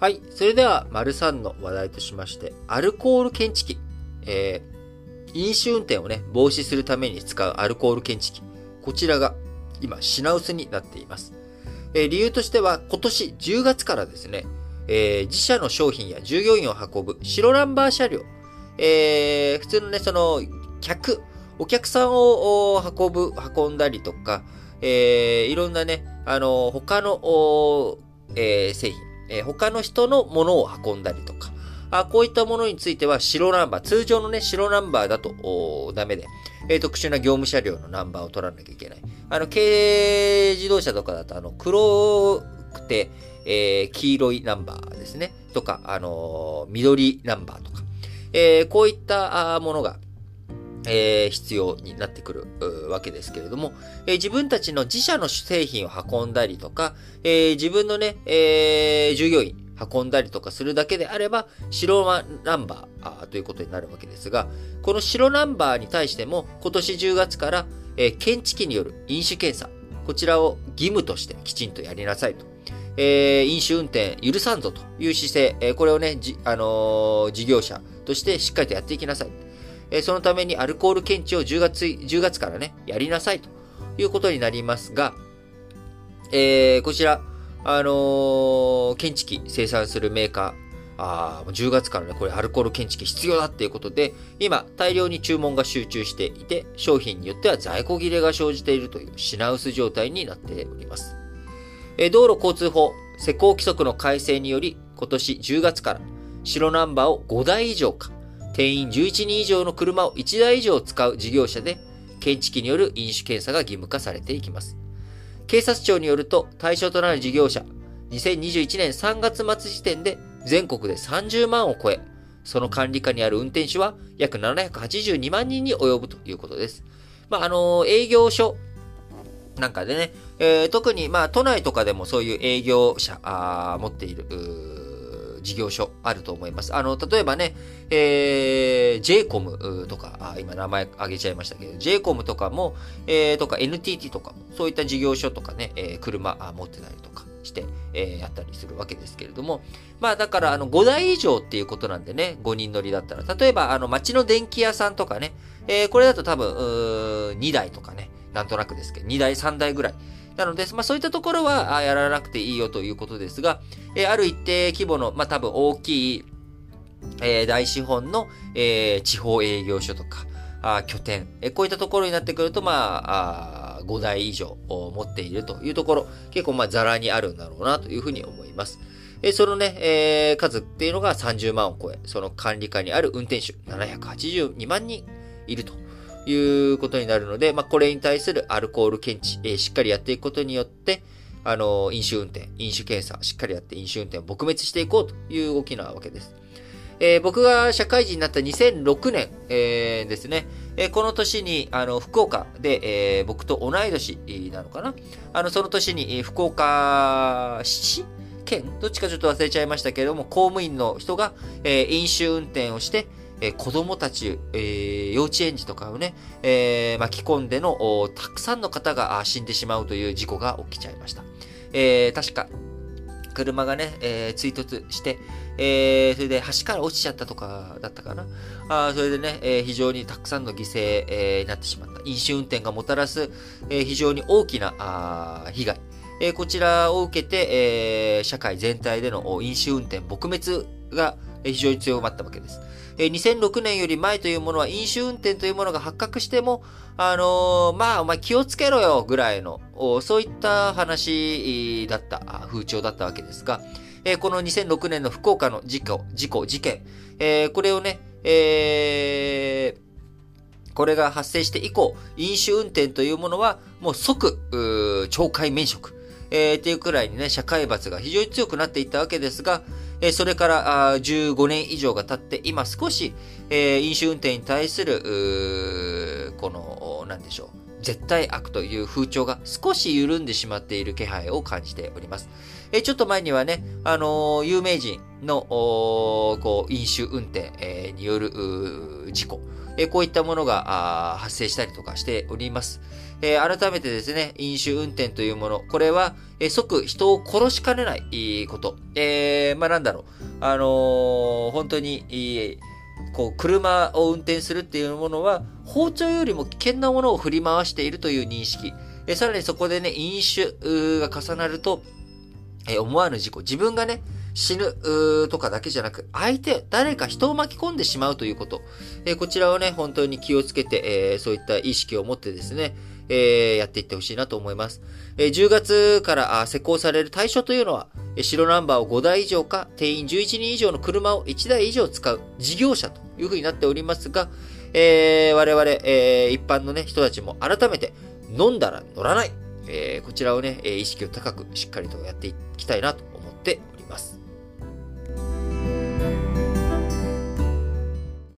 はい。それでは、丸3の話題としまして、アルコール検知器。えー、飲酒運転をね、防止するために使うアルコール検知器。こちらが、今、品薄になっています。えー、理由としては、今年10月からですね、えー、自社の商品や従業員を運ぶ白ナンバー車両。えー、普通のね、その、客、お客さんを運ぶ、運んだりとか、えー、いろんなね、あの、他の、えー、製品、えー、他の人のものを運んだりとか、あこういったものについては白ナンバー、通常のね、白ナンバーだとダメで、えー、特殊な業務車両のナンバーを取らなきゃいけない。あの、軽自動車とかだと、あの、黒くて、えー、黄色いナンバーですね。とか、あのー、緑ナンバーとか。えー、こういったものが、えー、必要になってくるわけですけれども、えー、自分たちの自社の製品を運んだりとか、えー、自分のね、え従業員運んだりとかするだけであれば、白ナンバーということになるわけですが、この白ナンバーに対しても今年10月から、え検知器による飲酒検査、こちらを義務としてきちんとやりなさいと。え飲酒運転許さんぞという姿勢、えこれをね、じあの事業者としてしっかりとやっていきなさい。えそのためにアルコール検知を10月、10月からね、やりなさいということになりますが、えー、こちら、あのー、検知器生産するメーカー、あ10月からね、これアルコール検知器必要だっていうことで、今、大量に注文が集中していて、商品によっては在庫切れが生じているという品薄状態になっております。え、道路交通法施行規則の改正により、今年10月から白ナンバーを5台以上か、定員11人以上の車を1台以上使う事業者で、検知器による飲酒検査が義務化されていきます。警察庁によると、対象となる事業者、2021年3月末時点で全国で30万を超え、その管理下にある運転手は約782万人に及ぶということです。まあ、あの、営業所なんかでね、えー、特に、まあ、都内とかでもそういう営業者、あ持っている、事業所あると思います。あの、例えばね、えー、JCOM とか、あ今名前挙げちゃいましたけど、JCOM とかも、えー、とか NTT とかも、そういった事業所とかね、えー、車持ってたりとかして、えー、やったりするわけですけれども、まあだから、あの、5台以上っていうことなんでね、5人乗りだったら、例えば、あの、街の電気屋さんとかね、えー、これだと多分、2台とかね、なんとなくですけど、2台、3台ぐらい。なので、まあ、そういったところはやらなくていいよということですが、えある一定規模の、まあ、多分大きい、えー、大資本の、えー、地方営業所とか、あ拠点、えこういったところになってくると、まあ、あ5台以上持っているというところ、結構まあザラにあるんだろうなというふうに思います。えそのね、えー、数っていうのが30万を超え、その管理下にある運転手782万人いるということになるので、まあ、これに対するアルコール検知、えー、しっかりやっていくことによって、あの、飲酒運転、飲酒検査、しっかりやって飲酒運転を撲滅していこうという動きなわけです。えー、僕が社会人になった2006年、えー、ですね、えー、この年に、あの、福岡で、え僕と同い年なのかな？あの、その年に、福岡市？県？どっちかちょっと忘れちゃいましたけれども、公務員の人が、え飲酒運転をして、え子供たち、え、幼稚園児とかをね、え、巻き込んでの、たくさんの方が死んでしまうという事故が起きちゃいました。え、確か、車がね、えー、追突して、えー、それで橋から落ちちゃったとかだったかな。あそれでね、えー、非常にたくさんの犠牲、え、になってしまった。飲酒運転がもたらす、え、非常に大きなあ被害。え、こちらを受けて、え、社会全体での飲酒運転撲滅が非常に強まったわけです。2006年より前というものは飲酒運転というものが発覚しても、あのー、まあ、お前気をつけろよぐらいの、そういった話だった、風潮だったわけですが、この2006年の福岡の事故、事故、事件、これをね、えー、これが発生して以降、飲酒運転というものは、もう即、懲戒免職、えー、っていうくらいにね、社会罰が非常に強くなっていったわけですが、えそれから15年以上が経って、今少し、え飲酒運転に対する、この、なんでしょう。絶対悪という風潮が少し緩んでしまっている気配を感じております。えちょっと前にはね、あの、有名人の、こう、飲酒運転、え、による事故、えこういったものが発生したりとかしております。え、改めてですね、飲酒運転というもの、これは、え、即人を殺しかねないこと。えー、まあ、なんだろう。あのー、本当に、えー、こう、車を運転するっていうものは、包丁よりも危険なものを振り回しているという認識。え、さらにそこでね、飲酒が重なると、え、思わぬ事故。自分がね、死ぬとかだけじゃなく、相手、誰か人を巻き込んでしまうということ。えー、こちらをね、本当に気をつけて、えー、そういった意識を持ってですね、えー、やっていってほしいなと思います。え、10月から施行される対象というのは、白ナンバーを5台以上か、定員11人以上の車を1台以上使う事業者というふうになっておりますが、え、我々、え、一般のね、人たちも改めて、飲んだら乗らない。え、こちらをね、意識を高くしっかりとやっていきたいなと思っております。